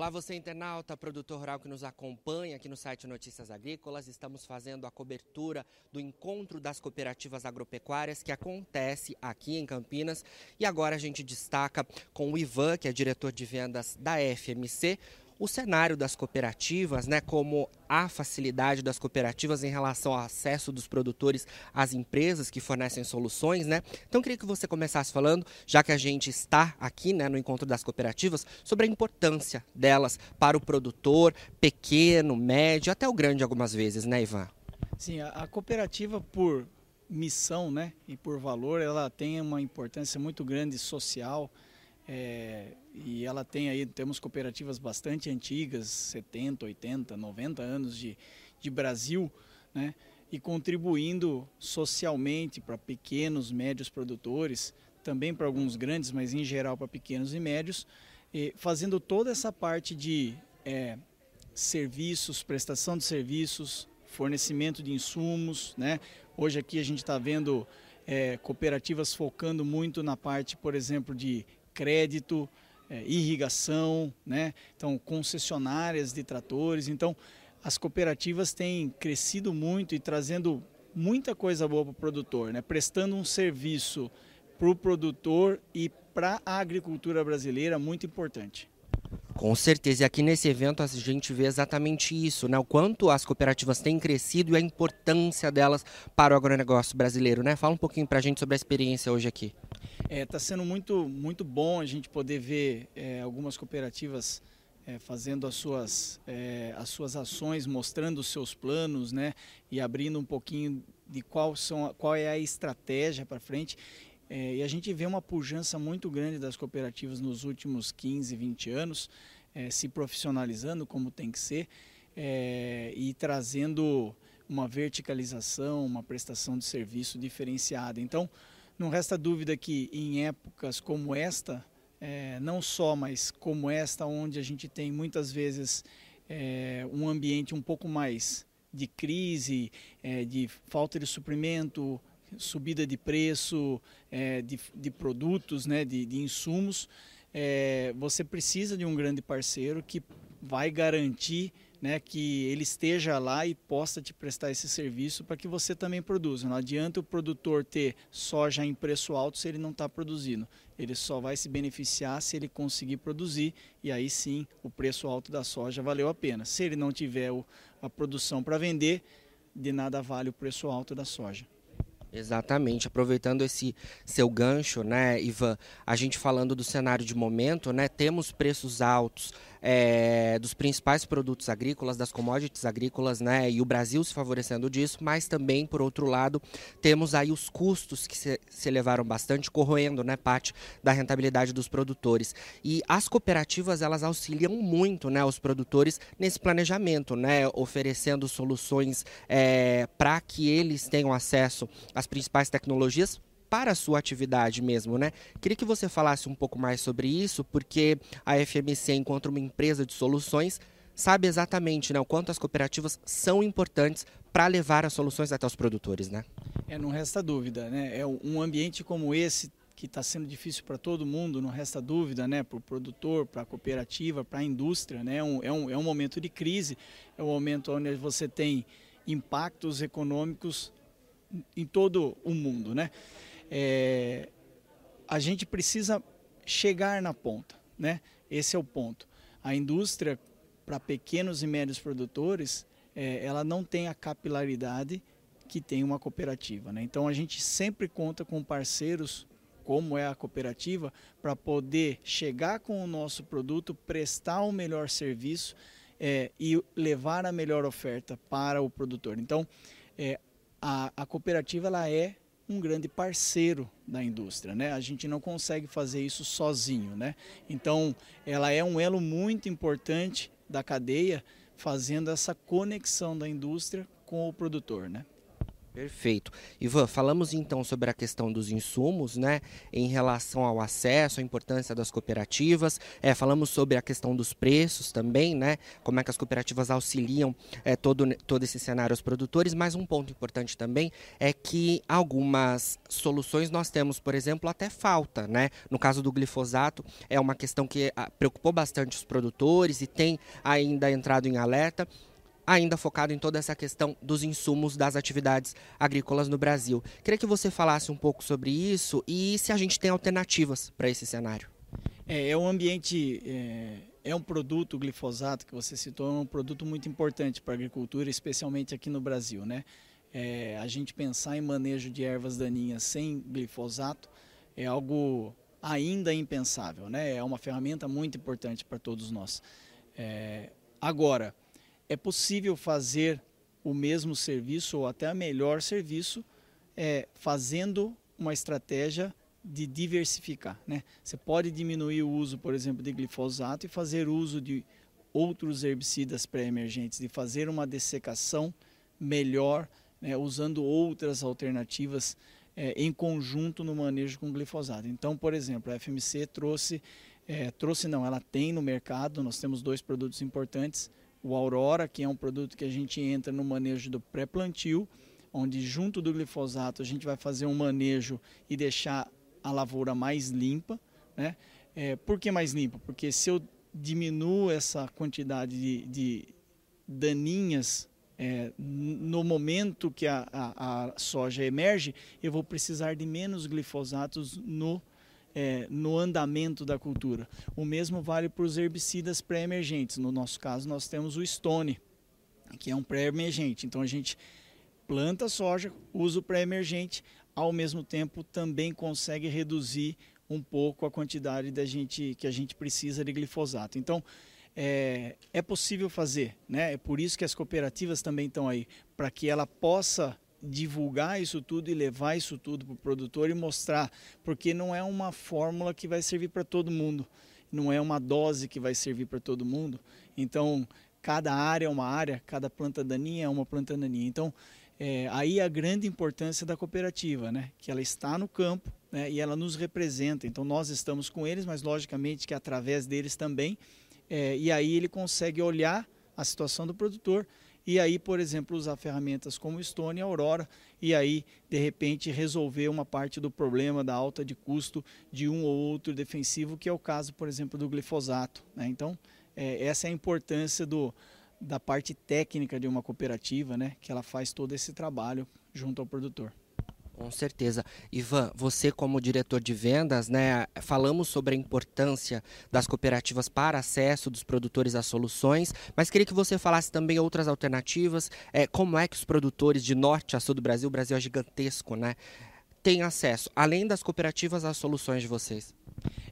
Olá, você internauta, produtor rural que nos acompanha aqui no site Notícias Agrícolas. Estamos fazendo a cobertura do encontro das cooperativas agropecuárias que acontece aqui em Campinas. E agora a gente destaca com o Ivan, que é diretor de vendas da FMC, o cenário das cooperativas, né, como a facilidade das cooperativas em relação ao acesso dos produtores às empresas que fornecem soluções, né? Então queria que você começasse falando, já que a gente está aqui, né, no encontro das cooperativas, sobre a importância delas para o produtor pequeno, médio, até o grande algumas vezes, né, Ivan? Sim, a, cooperativa por missão, né, e por valor, ela tem uma importância muito grande social é, e ela tem aí, temos cooperativas bastante antigas, 70, 80, 90 anos de, de Brasil, né? E contribuindo socialmente para pequenos, médios produtores, também para alguns grandes, mas em geral para pequenos e médios, e fazendo toda essa parte de é, serviços, prestação de serviços, fornecimento de insumos, né? Hoje aqui a gente está vendo é, cooperativas focando muito na parte, por exemplo, de crédito, é, irrigação, né? então concessionárias de tratores. Então as cooperativas têm crescido muito e trazendo muita coisa boa para o produtor, né? prestando um serviço para o produtor e para a agricultura brasileira muito importante. Com certeza, e aqui nesse evento a gente vê exatamente isso, né? O quanto as cooperativas têm crescido e a importância delas para o agronegócio brasileiro, né? Fala um pouquinho para a gente sobre a experiência hoje aqui. Está é, tá sendo muito, muito bom a gente poder ver é, algumas cooperativas é, fazendo as suas, é, as suas ações, mostrando os seus planos, né? E abrindo um pouquinho de qual, são, qual é a estratégia para frente. É, e a gente vê uma pujança muito grande das cooperativas nos últimos 15, 20 anos, é, se profissionalizando como tem que ser e trazendo uma verticalização, uma prestação de serviço diferenciada. Então, não resta dúvida que em épocas como esta, é, não só, mas como esta, onde a gente tem muitas vezes é, um ambiente um pouco mais de crise, é, de falta de suprimento, subida de preço é, de, de, produtos, né, de, de insumos, é, você precisa de um grande parceiro que vai garantir né, que ele esteja lá e possa te prestar esse serviço para que você também produza. Não adianta o produtor ter soja em preço alto se ele não está produzindo. Ele só vai se beneficiar se ele conseguir produzir e aí sim o preço alto da soja valeu a pena. Se ele não tiver a produção para vender, de nada vale o preço alto da soja. Exatamente, aproveitando esse seu gancho, né, Ivan, a gente falando do cenário de momento, né, temos preços altos é, dos principais produtos agrícolas, das commodities agrícolas, né, e o Brasil se favorecendo disso, mas também, por outro lado, temos aí os custos que se, se elevaram bastante, corroendo, né, parte da rentabilidade dos produtores. E as cooperativas, elas auxiliam muito, né, os produtores nesse planejamento, né, oferecendo soluções é, para que eles tenham acesso as principais tecnologias para a sua atividade mesmo, né? Queria que você falasse um pouco mais sobre isso, porque a FMC, enquanto uma empresa de soluções, sabe exatamente né, o quanto as cooperativas são importantes para levar as soluções até os produtores, né? É, não resta dúvida, né? É um ambiente como esse que está sendo difícil para todo mundo, não resta dúvida, né? Para o produtor, para a cooperativa, para a indústria, né? É um, é, um, é um momento de crise, é um momento onde você tem impactos econômicos em todo o mundo, né? É, a gente precisa chegar na ponta, né? Esse é o ponto. A indústria para pequenos e médios produtores, é, ela não tem a capilaridade que tem uma cooperativa, né? Então a gente sempre conta com parceiros como é a cooperativa para poder chegar com o nosso produto, prestar o melhor serviço é, e levar a melhor oferta para o produtor. Então, é, a, a cooperativa ela é um grande parceiro da indústria, né? A gente não consegue fazer isso sozinho, né? Então, ela é um elo muito importante da cadeia, fazendo essa conexão da indústria com o produtor, né? Perfeito. Ivan, falamos então sobre a questão dos insumos, né, em relação ao acesso, a importância das cooperativas. É, falamos sobre a questão dos preços também, né, como é que as cooperativas auxiliam é, todo, todo esse cenário aos produtores. Mas um ponto importante também é que algumas soluções nós temos, por exemplo, até falta, né. No caso do glifosato, é uma questão que ah, preocupou bastante os produtores e tem ainda entrado em alerta ainda focado em toda essa questão dos insumos das atividades agrícolas no Brasil. Queria que você falasse um pouco sobre isso e se a gente tem alternativas para esse cenário. É, é um ambiente, é, é, um produto, o glifosato que você citou, é um produto muito importante para a agricultura, especialmente aqui no Brasil. Né? É, a gente pensar em manejo de ervas daninhas sem glifosato é algo ainda impensável, né? é uma ferramenta muito importante para todos nós. É, agora, é possível fazer o mesmo serviço ou até melhor serviço é, fazendo uma estratégia de diversificar. Né? Você pode diminuir o uso, por exemplo, de glifosato e fazer uso de outros herbicidas pré-emergentes, de fazer uma dessecação melhor, né, usando outras alternativas é, em conjunto no manejo com glifosato. Então, por exemplo, a FMC trouxe, é, trouxe não, ela tem no mercado, nós temos dois produtos importantes, o Aurora, que é um produto que a gente entra no manejo do pré-plantio, onde junto do glifosato a gente vai fazer um manejo e deixar a lavoura mais limpa. Né? É, por que mais limpa? Porque se eu diminuo essa quantidade de, de daninhas é, no momento que a, a, a, soja emerge, eu vou precisar de menos glifosatos no é, no andamento da cultura. O mesmo vale para os herbicidas pré-emergentes. No nosso caso, nós temos o Stone, que é um pré-emergente. Então a gente planta soja, usa o pré-emergente, ao mesmo tempo também consegue reduzir um pouco a quantidade da gente, que a gente precisa de glifosato. Então, é, é possível fazer, né? É por isso que as cooperativas também estão aí, para que ela possa divulgar isso tudo e levar isso tudo para o produtor e mostrar, porque não é uma fórmula que vai servir para todo mundo, não é uma dose que vai servir para todo mundo. Então, cada área é uma área, cada planta daninha é uma planta daninha. Então, é, aí a grande importância da cooperativa, né? que ela está no campo né? e ela nos representa. Então, nós estamos com eles, mas logicamente que através deles também. É, e aí ele consegue olhar a situação do produtor e aí, por exemplo, usar ferramentas como Stone e Aurora e aí, de repente, resolver uma parte do problema da alta de custo de um ou outro defensivo, que é o caso, por exemplo, do glifosato. Né? Então, é, essa é a importância do, da parte técnica de uma cooperativa, né? que ela faz todo esse trabalho junto ao produtor. Com certeza. Ivan, você como diretor de vendas, né, falamos sobre a importância das cooperativas para acesso dos produtores às soluções, mas queria que você falasse também outras alternativas, é, como é que os produtores de norte a sul do Brasil, o Brasil é gigantesco, né, têm acesso, além das cooperativas, às soluções de vocês?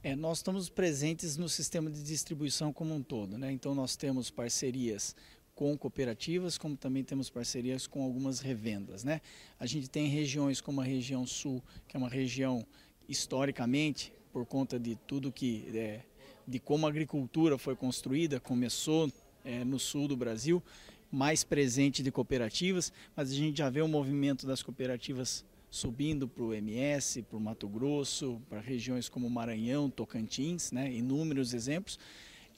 É, nós estamos presentes no sistema de distribuição como um todo, né? então nós temos parcerias com cooperativas, como também temos parcerias com algumas revendas. Né? A gente tem regiões como a região sul, que é uma região historicamente, por conta de tudo que, é, de como a agricultura foi construída, começou é, no sul do Brasil, mais presente de cooperativas, mas a gente já vê o movimento das cooperativas subindo para o MS, para o Mato Grosso, para regiões como Maranhão, Tocantins, né, inúmeros exemplos.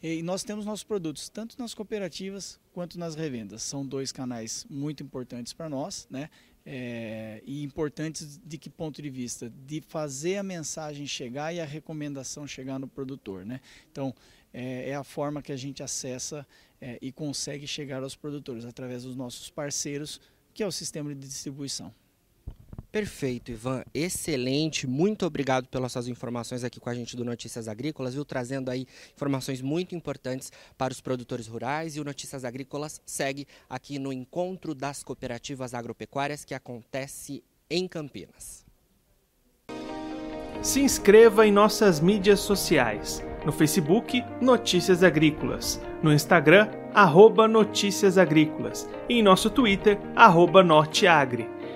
E nós temos nossos produtos tanto nas cooperativas quanto nas revendas. São dois canais muito importantes para nós, né? É, e importantes de que ponto de vista? De fazer a mensagem chegar e a recomendação chegar no produtor, né? Então, é, é a forma que a gente acessa é, e consegue chegar aos produtores através dos nossos parceiros, que é o sistema de distribuição. Perfeito, Ivan. Excelente. Muito obrigado pelas suas informações aqui com a gente do Notícias Agrícolas, viu? Trazendo aí informações muito importantes para os produtores rurais. E o Notícias Agrícolas segue aqui no Encontro das Cooperativas Agropecuárias, que acontece em Campinas. Se inscreva em nossas mídias sociais. No Facebook, Notícias Agrícolas. No Instagram, arroba Notícias Agrícolas. E em nosso Twitter, arroba Norteagri.